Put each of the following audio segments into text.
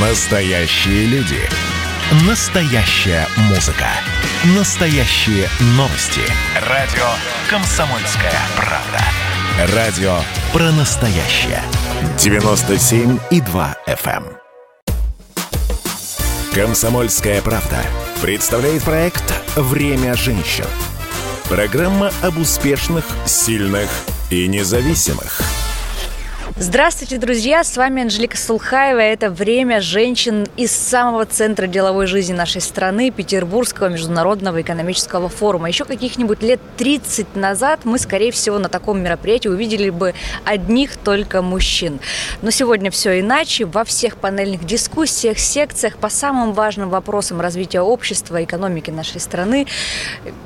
Настоящие люди. Настоящая музыка. Настоящие новости. Радио «Комсомольская правда». Радио про настоящее. 97,2 FM. эм. «Комсомольская правда» представляет проект «Время женщин». Программа об успешных, сильных и независимых – Здравствуйте, друзья! С вами Анжелика Сулхаева. Это «Время женщин» из самого центра деловой жизни нашей страны, Петербургского международного экономического форума. Еще каких-нибудь лет 30 назад мы, скорее всего, на таком мероприятии увидели бы одних только мужчин. Но сегодня все иначе. Во всех панельных дискуссиях, секциях по самым важным вопросам развития общества, экономики нашей страны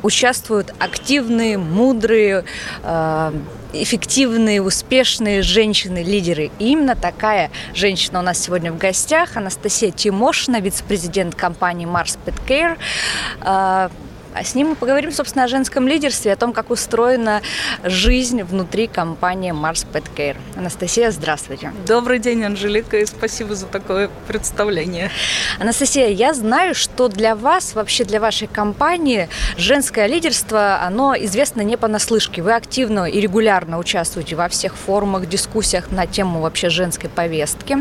участвуют активные, мудрые, э, эффективные, успешные женщины-лидеры. И именно такая женщина у нас сегодня в гостях. Анастасия Тимошина, вице-президент компании Mars Pet Care. А, с ним мы поговорим, собственно, о женском лидерстве, о том, как устроена жизнь внутри компании Mars Pet Care. Анастасия, здравствуйте. Добрый день, Анжелика, и спасибо за такое представление. Анастасия, я знаю, что для вас, вообще для вашей компании, женское лидерство, оно известно не понаслышке. Вы активно и регулярно участвуете во всех форумах, дискуссиях на тему вообще женской повестки.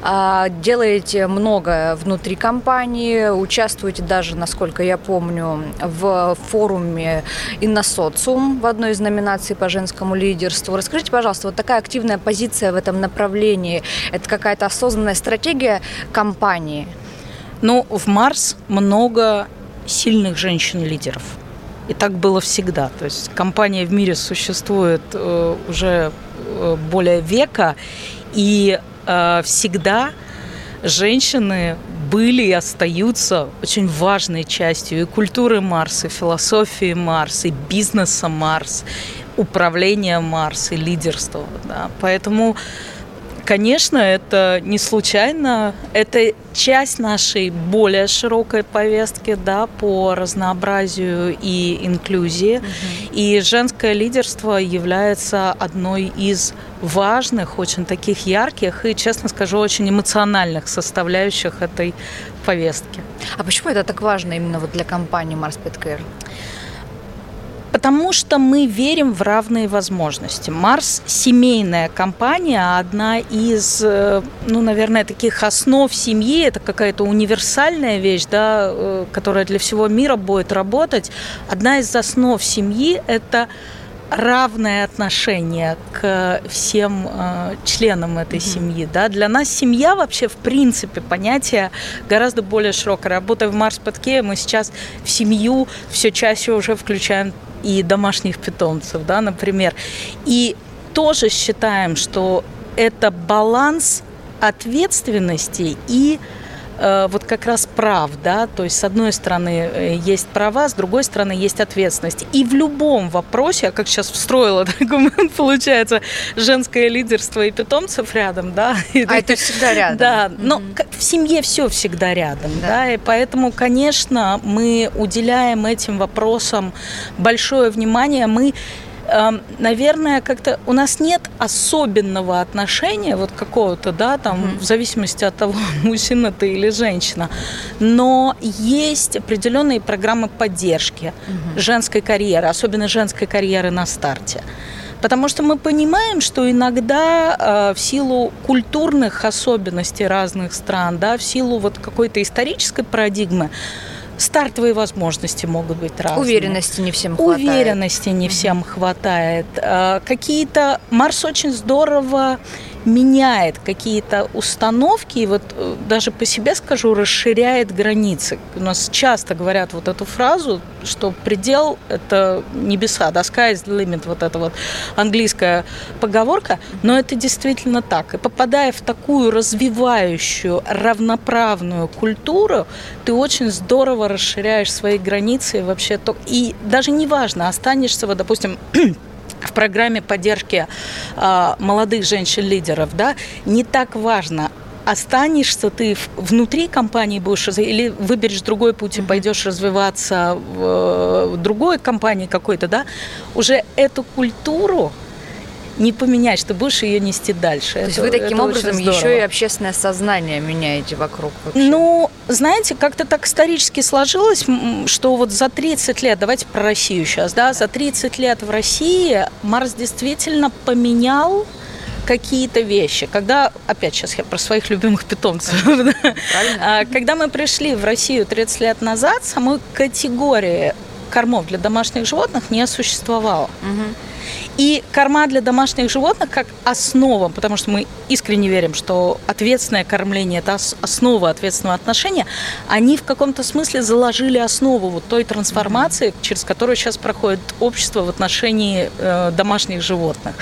А, делаете много внутри компании, участвуете даже, насколько я помню, в форуме «Инносоциум» в одной из номинаций по женскому лидерству. Расскажите, пожалуйста, вот такая активная позиция в этом направлении, это какая-то осознанная стратегия компании? Ну, в Марс много сильных женщин-лидеров. И так было всегда. То есть компания в мире существует э, уже э, более века, и э, всегда женщины были и остаются очень важной частью и культуры Марса, и философии Марса, и бизнеса Марс, управления Марс, и лидерства. Да. Поэтому Конечно, это не случайно. Это часть нашей более широкой повестки да, по разнообразию и инклюзии. Угу. И женское лидерство является одной из важных, очень таких ярких и, честно скажу, очень эмоциональных составляющих этой повестки. А почему это так важно именно вот для компании Mars Pet Care? Потому что мы верим в равные возможности. Марс – семейная компания, одна из, э, ну, наверное, таких основ семьи. Это какая-то универсальная вещь, да, э, которая для всего мира будет работать. Одна из основ семьи – это равное отношение к всем э, членам этой mm-hmm. семьи. Да? Для нас семья вообще, в принципе, понятие гораздо более широкое. Работая в Марс Подкее, мы сейчас в семью все чаще уже включаем и домашних питомцев, да, например. И тоже считаем, что это баланс ответственности и Э, вот как раз прав, да, то есть с одной стороны э, есть права, с другой стороны есть ответственность. И в любом вопросе, как сейчас встроила аргумент, получается, женское лидерство и питомцев рядом, да. А это всегда рядом. Да, но mm-hmm. в семье все всегда рядом, да. да, и поэтому, конечно, мы уделяем этим вопросам большое внимание. Мы наверное, как-то у нас нет особенного отношения вот какого-то, да, там, mm-hmm. в зависимости от того, мужчина ты или женщина, но есть определенные программы поддержки mm-hmm. женской карьеры, особенно женской карьеры на старте. Потому что мы понимаем, что иногда э, в силу культурных особенностей разных стран, да, в силу вот какой-то исторической парадигмы, стартовые возможности могут быть разные. Уверенности не всем хватает. Уверенности не всем хватает. А, какие-то... Марс очень здорово меняет какие-то установки, и вот э, даже по себе скажу, расширяет границы. У нас часто говорят вот эту фразу, что предел – это небеса, да, sky is the limit, вот эта вот английская поговорка, но это действительно так. И попадая в такую развивающую, равноправную культуру, ты очень здорово расширяешь свои границы и вообще то... И даже неважно, останешься, вот, допустим, в программе поддержки э, молодых женщин-лидеров, да, не так важно, останешься ты внутри компании будешь или выберешь другой путь и пойдешь развиваться в другой компании какой-то, да, уже эту культуру не поменять, что будешь ее нести дальше. То это, есть вы таким образом еще и общественное сознание меняете вокруг вообще? Ну, знаете, как-то так исторически сложилось, что вот за 30 лет, давайте про Россию сейчас, да, за 30 лет в России Марс действительно поменял какие-то вещи. Когда, опять сейчас я про своих любимых питомцев, а, когда мы пришли в Россию 30 лет назад, самой категории кормов для домашних животных не существовало. И корма для домашних животных как основа, потому что мы искренне верим, что ответственное кормление – это основа ответственного отношения, они в каком-то смысле заложили основу вот той трансформации, через которую сейчас проходит общество в отношении э, домашних животных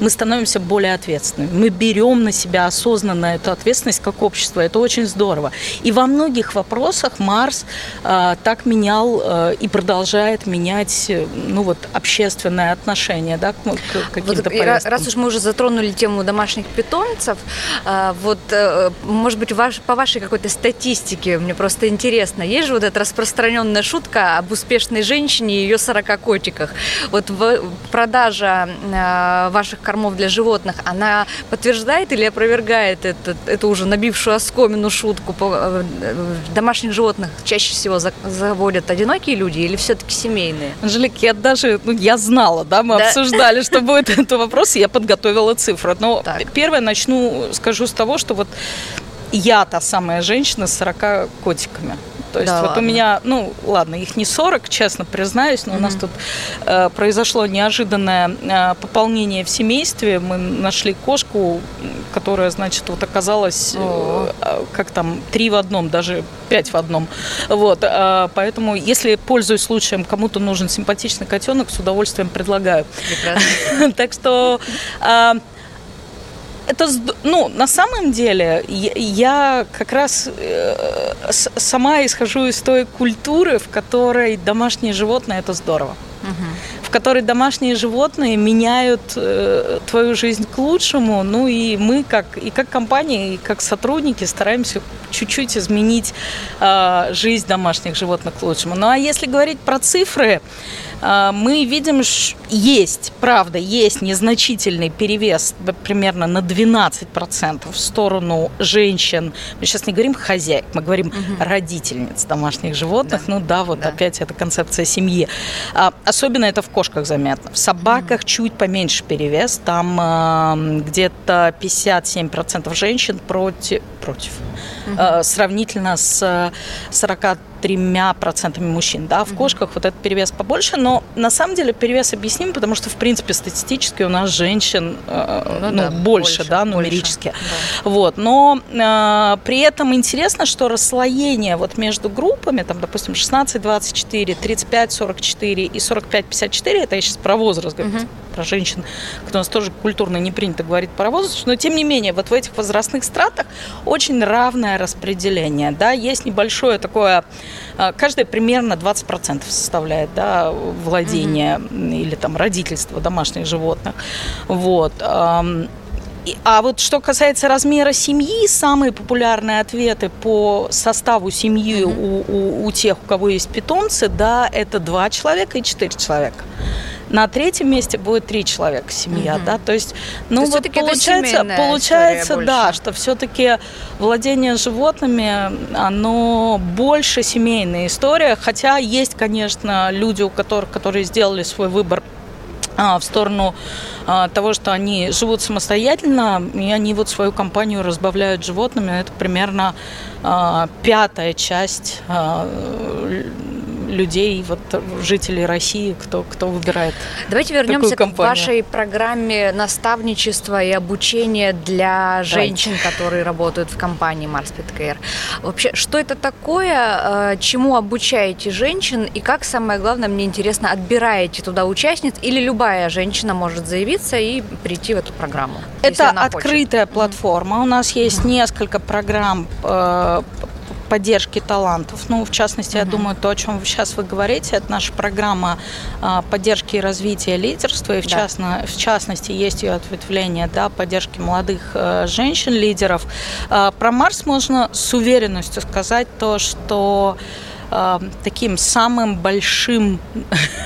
мы становимся более ответственными. Мы берем на себя осознанно эту ответственность как общество. Это очень здорово. И во многих вопросах Марс э, так менял э, и продолжает менять э, ну, вот, общественное отношение да, к, к каким-то вот, повесткам. Раз уж мы уже затронули тему домашних питомцев, э, вот, э, может быть, ваш, по вашей какой-то статистике, мне просто интересно, есть же вот эта распространенная шутка об успешной женщине и ее 40 котиках. Вот в, продажа э, ваших кормов для животных, она подтверждает или опровергает это, эту уже набившую оскомину шутку? Э, домашних животных чаще всего заводят одинокие люди или все-таки семейные? Анжелик, я даже, ну, я знала, да, мы да? обсуждали, что будет этот вопрос, и я подготовила цифру. Но так. первое начну, скажу с того, что вот я та самая женщина с 40 котиками. То есть да вот ладно. у меня, ну ладно, их не 40, честно признаюсь, но mm-hmm. у нас тут э, произошло неожиданное э, пополнение в семействе. Мы нашли кошку, которая, значит, вот оказалась, э, как там, три в одном, даже пять в одном. Вот, э, поэтому, если пользуюсь случаем, кому-то нужен симпатичный котенок, с удовольствием предлагаю. Так что э, это, ну, на самом деле, я как раз э, сама исхожу из той культуры, в которой домашние животные – это здорово. Угу. В которой домашние животные меняют э, твою жизнь к лучшему. Ну и мы, как, и как компания, и как сотрудники, стараемся чуть-чуть изменить э, жизнь домашних животных к лучшему. Ну а если говорить про цифры, мы видим, есть, правда, есть незначительный перевес примерно на 12% в сторону женщин. Мы сейчас не говорим хозяек, мы говорим угу. родительниц домашних животных. Да. Ну да, вот да. опять эта концепция семьи. А, особенно это в кошках заметно. В собаках угу. чуть поменьше перевес. Там где-то 57% женщин против, против. Э, сравнительно с 40 тремя процентами мужчин. Да? В кошках вот этот перевес побольше, но на самом деле перевес объясним, потому что, в принципе, статистически у нас женщин э, ну, ну, да, больше, больше, да, нумерически. Больше, да. Вот. Но э, при этом интересно, что расслоение вот между группами, там, допустим, 16-24, 35-44 и 45-54, это я сейчас про возраст говорю, mm-hmm про женщин, кто у нас тоже культурно не принято говорить про возраст, но тем не менее вот в этих возрастных стратах очень равное распределение, да, есть небольшое такое, а, каждое примерно 20% составляет, да, владение mm-hmm. или там родительство домашних животных, вот, а вот что касается размера семьи, самые популярные ответы по составу семьи mm-hmm. у, у, у тех, у кого есть питомцы, да, это два человека и четыре человека. На третьем месте будет три человека семья, угу. да, то есть, ну то вот получается, получается, да, что все-таки владение животными, оно больше семейная история, хотя есть, конечно, люди, у которых, которые сделали свой выбор а, в сторону а, того, что они живут самостоятельно, и они вот свою компанию разбавляют животными. Это примерно а, пятая часть людей, вот жителей России, кто, кто выбирает Давайте вернемся к вашей программе наставничества и обучения для женщин, Давайте. которые работают в компании Mars Pet Care. Вообще, что это такое, э, чему обучаете женщин и как, самое главное, мне интересно, отбираете туда участниц или любая женщина может заявиться и прийти в эту программу? Это открытая хочет. платформа. У нас есть mm-hmm. несколько программ э, поддержки талантов. Ну, в частности, uh-huh. я думаю, то, о чем сейчас вы говорите, это наша программа а, поддержки и развития лидерства, и в, да. частно, в частности есть ее ответвление да, поддержки молодых э, женщин-лидеров. А, про Марс можно с уверенностью сказать то, что э, таким самым большим,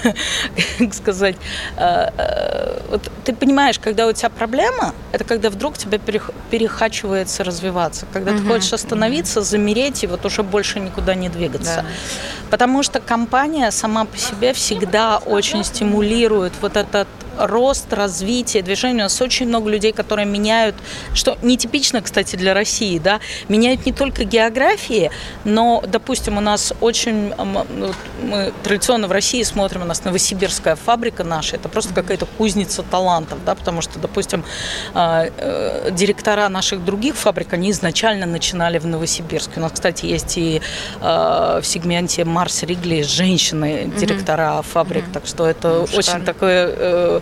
как сказать, э, э, вот ты понимаешь, когда у тебя проблема, это когда вдруг тебя перехачивается развиваться, когда ты хочешь остановиться, замереть и вот уже больше никуда не двигаться. Потому что компания сама по себе всегда очень стимулирует вот этот рост, развитие, движение. У нас очень много людей, которые меняют, что нетипично, кстати, для России, да, меняют не только географии, но, допустим, у нас очень, мы традиционно в России смотрим, у нас Новосибирская фабрика наша, это просто какая-то кузница талантов, да, потому что, допустим, а, э, директора наших других фабрик, они изначально начинали в Новосибирске. У нас, кстати, есть и а, в сегменте Марс Ригли женщины, директора mm-hmm. фабрик, mm-hmm. так что это ну, очень такое э,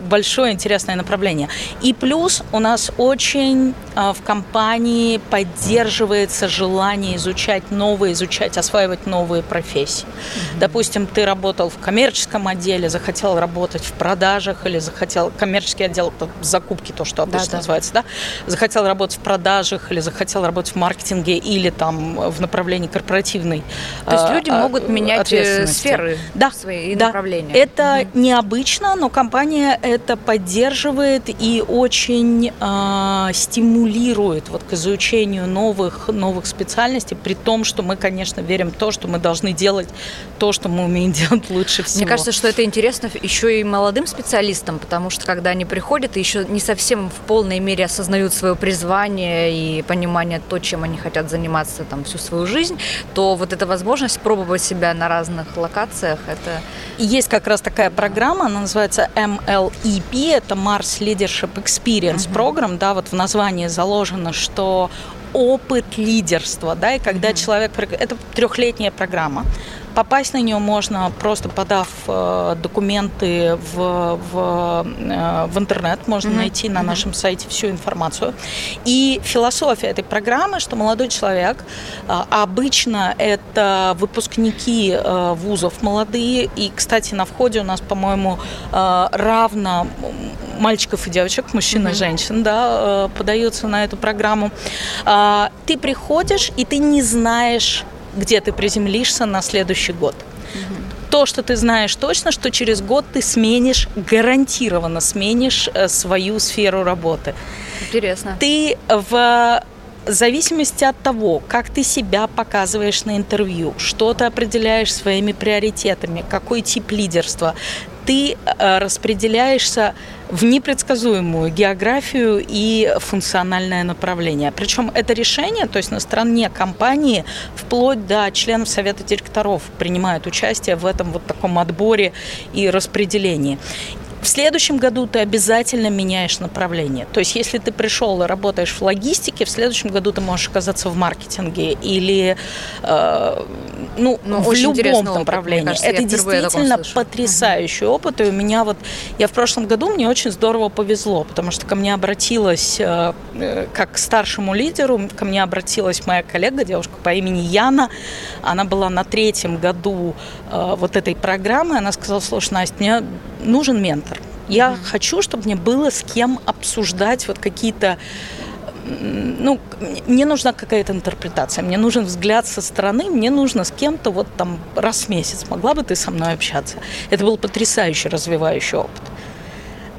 большое интересное направление. И плюс у нас очень а, в компании поддерживается желание изучать новые, изучать, осваивать новые профессии. Mm-hmm. Допустим, ты работал в коммерческом отделе, захотел работать в продажах или захотел коммерческий отдел закупки, то, что обычно да, называется, да. да, захотел работать в продажах или захотел работать в маркетинге или там в направлении корпоративной. То есть люди а, могут менять э, сферы да, свои да. направления. Это mm-hmm. необычно, но компания компания это поддерживает и очень э, стимулирует вот к изучению новых, новых специальностей, при том, что мы, конечно, верим в то, что мы должны делать то, что мы умеем делать лучше всего. Мне кажется, что это интересно еще и молодым специалистам, потому что когда они приходят и еще не совсем в полной мере осознают свое призвание и понимание то, чем они хотят заниматься там всю свою жизнь, то вот эта возможность пробовать себя на разных локациях, это... Есть как раз такая программа, она называется MLEP, это Mars Leadership Experience uh-huh. Program, да, вот в названии заложено, что опыт лидерства, да, и когда uh-huh. человек, это трехлетняя программа, Попасть на нее можно просто подав э, документы в, в, э, в интернет, можно mm-hmm. найти на нашем сайте всю информацию. И философия этой программы, что молодой человек, э, обычно это выпускники вузов молодые, и, кстати, на входе у нас, по-моему, равно мальчиков и девочек, мужчин mm-hmm. и женщин, да, подаются на эту программу. Э, ты приходишь, и ты не знаешь где ты приземлишься на следующий год. То, что ты знаешь точно, что через год ты сменишь, гарантированно сменишь э, свою сферу работы. Интересно. Ты в зависимости от того, как ты себя показываешь на интервью, что ты определяешь своими приоритетами, какой тип лидерства, ты э, распределяешься в непредсказуемую географию и функциональное направление. Причем это решение, то есть на стороне компании, вплоть до членов совета директоров принимают участие в этом вот таком отборе и распределении. В следующем году ты обязательно меняешь направление. То есть, если ты пришел и работаешь в логистике, в следующем году ты можешь оказаться в маркетинге или э, ну, ну, в любом направлении. Опыт, кажется, Это действительно потрясающий uh-huh. опыт. И у меня вот, я в прошлом году, мне очень здорово повезло, потому что ко мне обратилась, э, э как к старшему лидеру, ко мне обратилась моя коллега, девушка по имени Яна. Она была на третьем году э, вот этой программы. Она сказала, слушай, Настя, мне нужен ментор. Я mm-hmm. хочу, чтобы мне было с кем обсуждать вот какие-то ну, мне нужна какая-то интерпретация, мне нужен взгляд со стороны, мне нужно с кем-то вот там раз в месяц. Могла бы ты со мной общаться? Это был потрясающий развивающий опыт.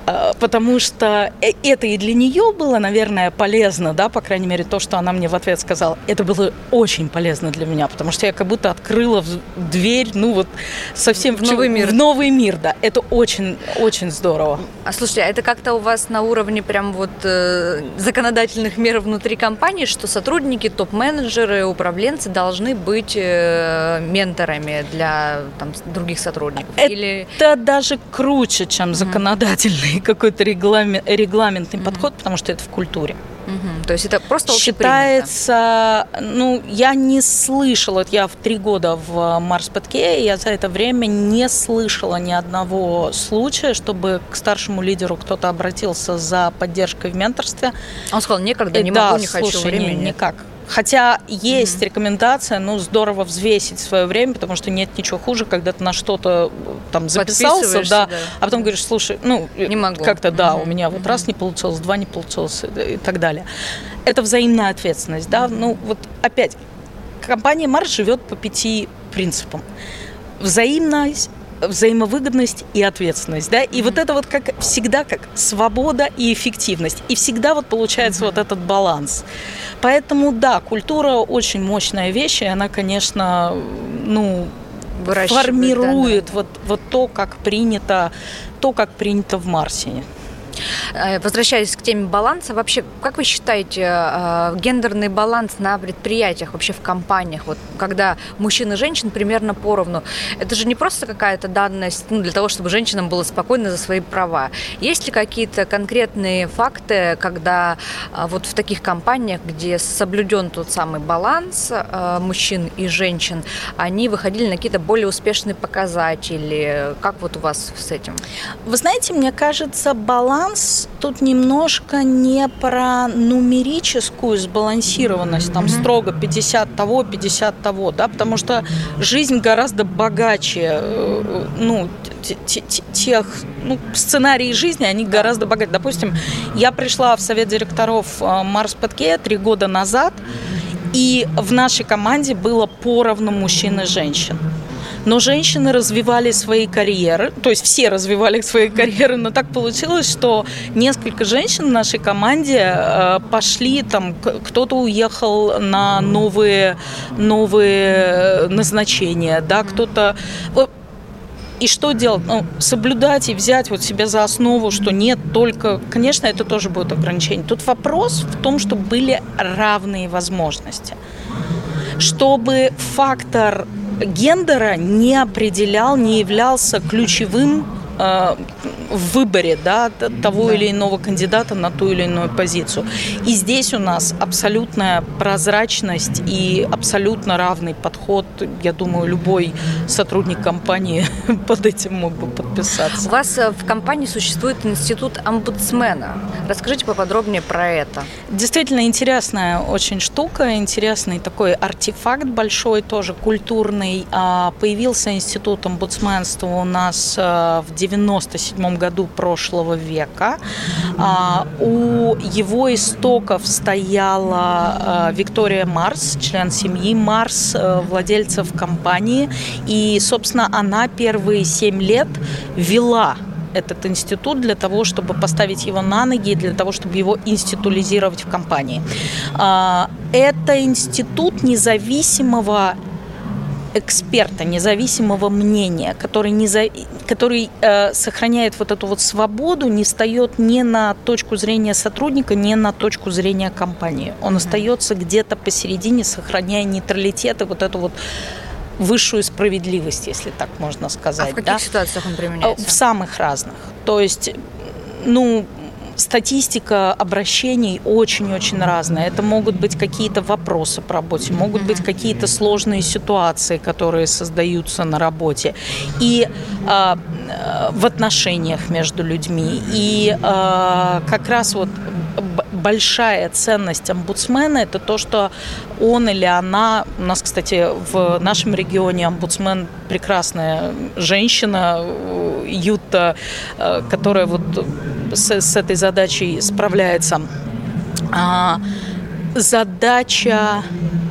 А, потому что э, это и для нее было, наверное, полезно, да, по крайней мере, то, что она мне в ответ сказала, это было очень полезно для меня, потому что я как будто открыла дверь, ну вот совсем в, в новый мир. В новый мир, да. Это очень, очень здорово. А слушайте, а это как-то у вас на уровне прям вот э, законодательных мер внутри компании, что сотрудники, топ-менеджеры, управленцы должны быть э, менторами для там, других сотрудников? Это Или... даже круче, чем законодательные какой-то регламент, регламентный mm-hmm. подход, потому что это в культуре. Угу. То есть это просто считается, ну, я не слышала, я в три года в Марс Петке, я за это время не слышала ни одного случая, чтобы к старшему лидеру кто-то обратился за поддержкой в менторстве. Он сказал, некогда, не да, могу, не хочу, слушай, времени. Не, никак. Хотя есть mm-hmm. рекомендация, ну, здорово взвесить свое время, потому что нет ничего хуже, когда ты на что-то э, там записался, да, да, а потом говоришь, слушай, ну, не могу. Как-то, да, mm-hmm. у меня вот mm-hmm. раз не получилось, два не получилось и так далее. Это взаимная ответственность, да, mm-hmm. ну, вот опять, компания Марс живет по пяти принципам. Взаимность взаимовыгодность и ответственность, да, и mm-hmm. вот это вот как всегда как свобода и эффективность, и всегда вот получается mm-hmm. вот этот баланс. Поэтому да, культура очень мощная вещь, и она, конечно, ну формирует да, да. вот вот то, как принято, то, как принято в Марсе. Э, возвращаясь к теме баланса, вообще, как вы считаете, э, гендерный баланс на предприятиях, вообще в компаниях, вот когда мужчин и женщин примерно поровну, это же не просто какая-то данность ну, для того, чтобы женщинам было спокойно за свои права. Есть ли какие-то конкретные факты, когда э, вот в таких компаниях, где соблюден тот самый баланс мужчин и женщин, они выходили на какие-то более успешные показатели? Как вот у вас с этим? Вы знаете, мне кажется, баланс баланс тут немножко не про нумерическую сбалансированность, там строго 50 того, 50 того, да, потому что жизнь гораздо богаче, э, ну, тех, ну, сценарии жизни, они гораздо богаче. Допустим, я пришла в совет директоров э, Марс Патке три года назад, и в нашей команде было поровну мужчин и женщин но женщины развивали свои карьеры, то есть все развивали свои карьеры, но так получилось, что несколько женщин в нашей команде э, пошли, там кто-то уехал на новые, новые назначения, да, кто-то и что делать? Ну, соблюдать и взять вот себе за основу, что нет только... Конечно, это тоже будет ограничение. Тут вопрос в том, чтобы были равные возможности. Чтобы фактор гендера не определял, не являлся ключевым э, в выборе да, того да. или иного кандидата на ту или иную позицию. И здесь у нас абсолютная прозрачность и абсолютно равный подход. Я думаю, любой сотрудник компании под этим мог бы подписаться. У вас э, в компании существует институт омбудсмена. Расскажите поподробнее про это. Действительно интересная очень штука, интересный такой артефакт большой, тоже культурный. А, появился институт омбудсменства у нас э, в 97 году прошлого века. А, у его истоков стояла а, Виктория Марс, член семьи Марс, э, владельцев компании. И, собственно, она первые семь лет вела этот институт для того, чтобы поставить его на ноги, для того, чтобы его институализировать в компании. А, это институт независимого эксперта, независимого мнения, который, не за... который э, сохраняет вот эту вот свободу, не встает ни на точку зрения сотрудника, ни на точку зрения компании. Он mm-hmm. остается где-то посередине, сохраняя нейтралитет и вот эту вот высшую справедливость, если так можно сказать. А в каких да? ситуациях он применяется? В самых разных. То есть, ну, статистика обращений очень-очень разная. Это могут быть какие-то вопросы по работе, могут быть какие-то сложные ситуации, которые создаются на работе. И э, в отношениях между людьми. И э, как раз вот большая ценность омбудсмена – это то, что он или она, у нас, кстати, в нашем регионе омбудсмен прекрасная женщина, Юта, э, которая вот с, с этой задачей справляется. А, задача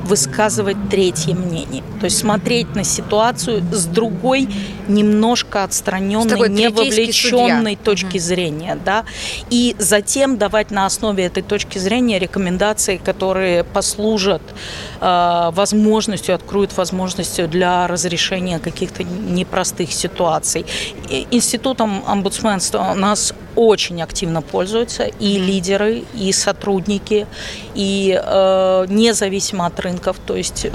высказывать третье мнение. То есть смотреть на ситуацию с другой, немножко отстраненной, не вовлеченной судья. точки угу. зрения. Да? И затем давать на основе этой точки зрения рекомендации, которые послужат э, возможностью, откроют возможностью для разрешения каких-то непростых ситуаций. Институтом омбудсменства у нас очень активно пользуются и лидеры, и сотрудники, и э, независимо от рынков. То есть э,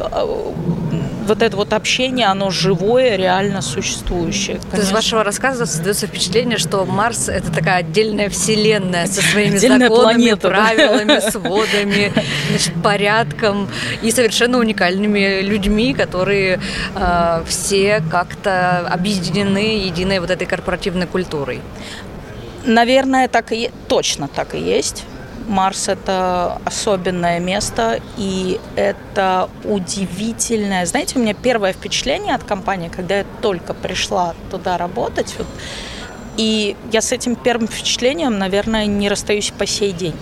вот это вот общение, оно живое, реально существующее. Конечно. Из вашего рассказа создается впечатление, что Марс – это такая отдельная вселенная со своими Отдельная законами, планета, правилами, да? сводами, значит, порядком и совершенно уникальными людьми, которые э, все как-то объединены единой вот этой корпоративной культурой. Наверное, так и точно так и есть. Марс это особенное место, и это удивительное. Знаете, у меня первое впечатление от компании, когда я только пришла туда работать, вот, и я с этим первым впечатлением, наверное, не расстаюсь по сей день.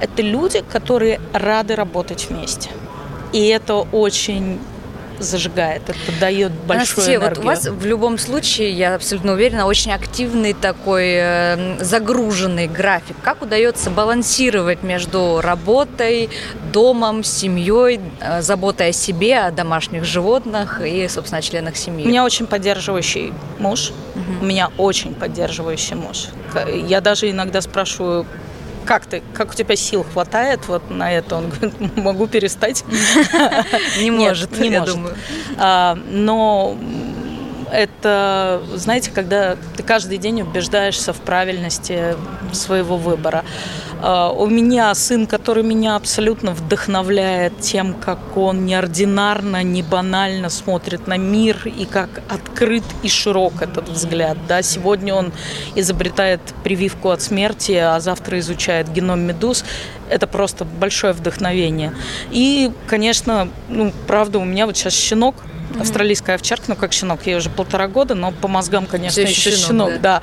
Это люди, которые рады работать вместе. И это очень зажигает, это дает большую Анастасия, энергию. вот у вас в любом случае, я абсолютно уверена, очень активный такой э, загруженный график. Как удается балансировать между работой, домом, семьей, э, заботой о себе, о домашних животных и, собственно, о членах семьи? У меня очень поддерживающий муж. Угу. У меня очень поддерживающий муж. Я даже иногда спрашиваю, как ты, как у тебя сил хватает вот на это? Он говорит, могу перестать. Не может, не может. А, но это, знаете, когда ты каждый день убеждаешься в правильности своего выбора. А, у меня сын, который меня абсолютно вдохновляет тем, как он неординарно, не банально смотрит на мир и как открыт и широк этот взгляд. Да, сегодня он изобретает прививку от смерти, а завтра изучает геном медуз. Это просто большое вдохновение. И, конечно, ну, правда, у меня вот сейчас щенок, mm-hmm. австралийская овчарка, ну как щенок, ей уже полтора года, но по мозгам, конечно, Все еще щенок, щенок да. да.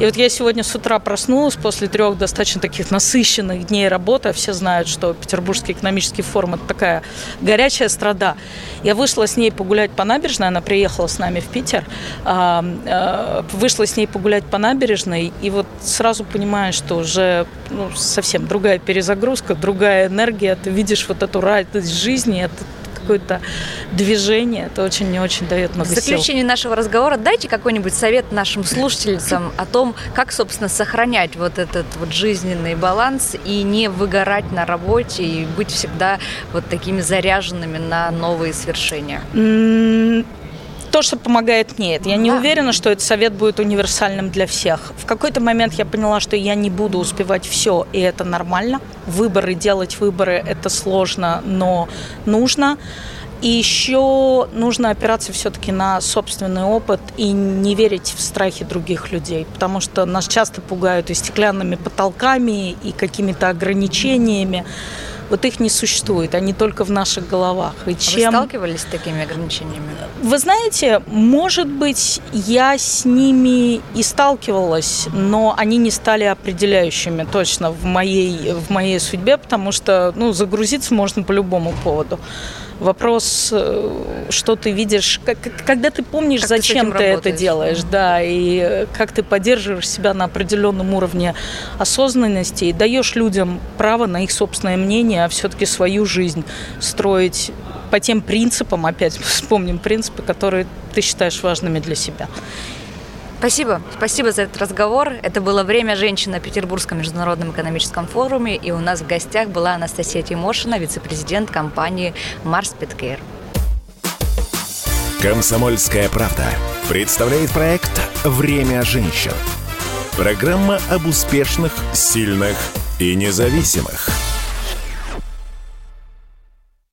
И вот я сегодня с утра проснулась после трех достаточно таких насыщенных дней работы, все знают, что Петербургский экономический форум – это такая горячая страда. Я вышла с ней погулять по набережной, она приехала с нами в Питер, а, вышла с ней погулять по набережной, и вот сразу понимаешь, что уже ну, совсем другая перезагрузка, другая энергия, ты видишь вот эту радость жизни, это какое-то движение. Это очень не очень дает много В заключение сил. нашего разговора дайте какой-нибудь совет нашим слушательницам о том, как, собственно, сохранять вот этот вот жизненный баланс и не выгорать на работе и быть всегда вот такими заряженными на новые свершения то, что помогает мне. Я не уверена, что этот совет будет универсальным для всех. В какой-то момент я поняла, что я не буду успевать все, и это нормально. Выборы, делать выборы – это сложно, но нужно. И еще нужно опираться все-таки на собственный опыт и не верить в страхи других людей, потому что нас часто пугают и стеклянными потолками, и какими-то ограничениями вот их не существует, они только в наших головах. И чем... Вы сталкивались с такими ограничениями? Вы знаете, может быть, я с ними и сталкивалась, но они не стали определяющими точно в моей, в моей судьбе, потому что ну, загрузиться можно по любому поводу. Вопрос, э, что ты видишь, как, когда ты помнишь, как зачем ты, ты это делаешь, да, и как ты поддерживаешь себя на определенном уровне осознанности и даешь людям право на их собственное мнение, а все-таки свою жизнь строить по тем принципам, опять вспомним принципы, которые ты считаешь важными для себя. Спасибо. Спасибо за этот разговор. Это было «Время женщин» на Петербургском международном экономическом форуме. И у нас в гостях была Анастасия Тимошина, вице-президент компании «Марс Питкейр». «Комсомольская правда» представляет проект «Время женщин». Программа об успешных, сильных и независимых –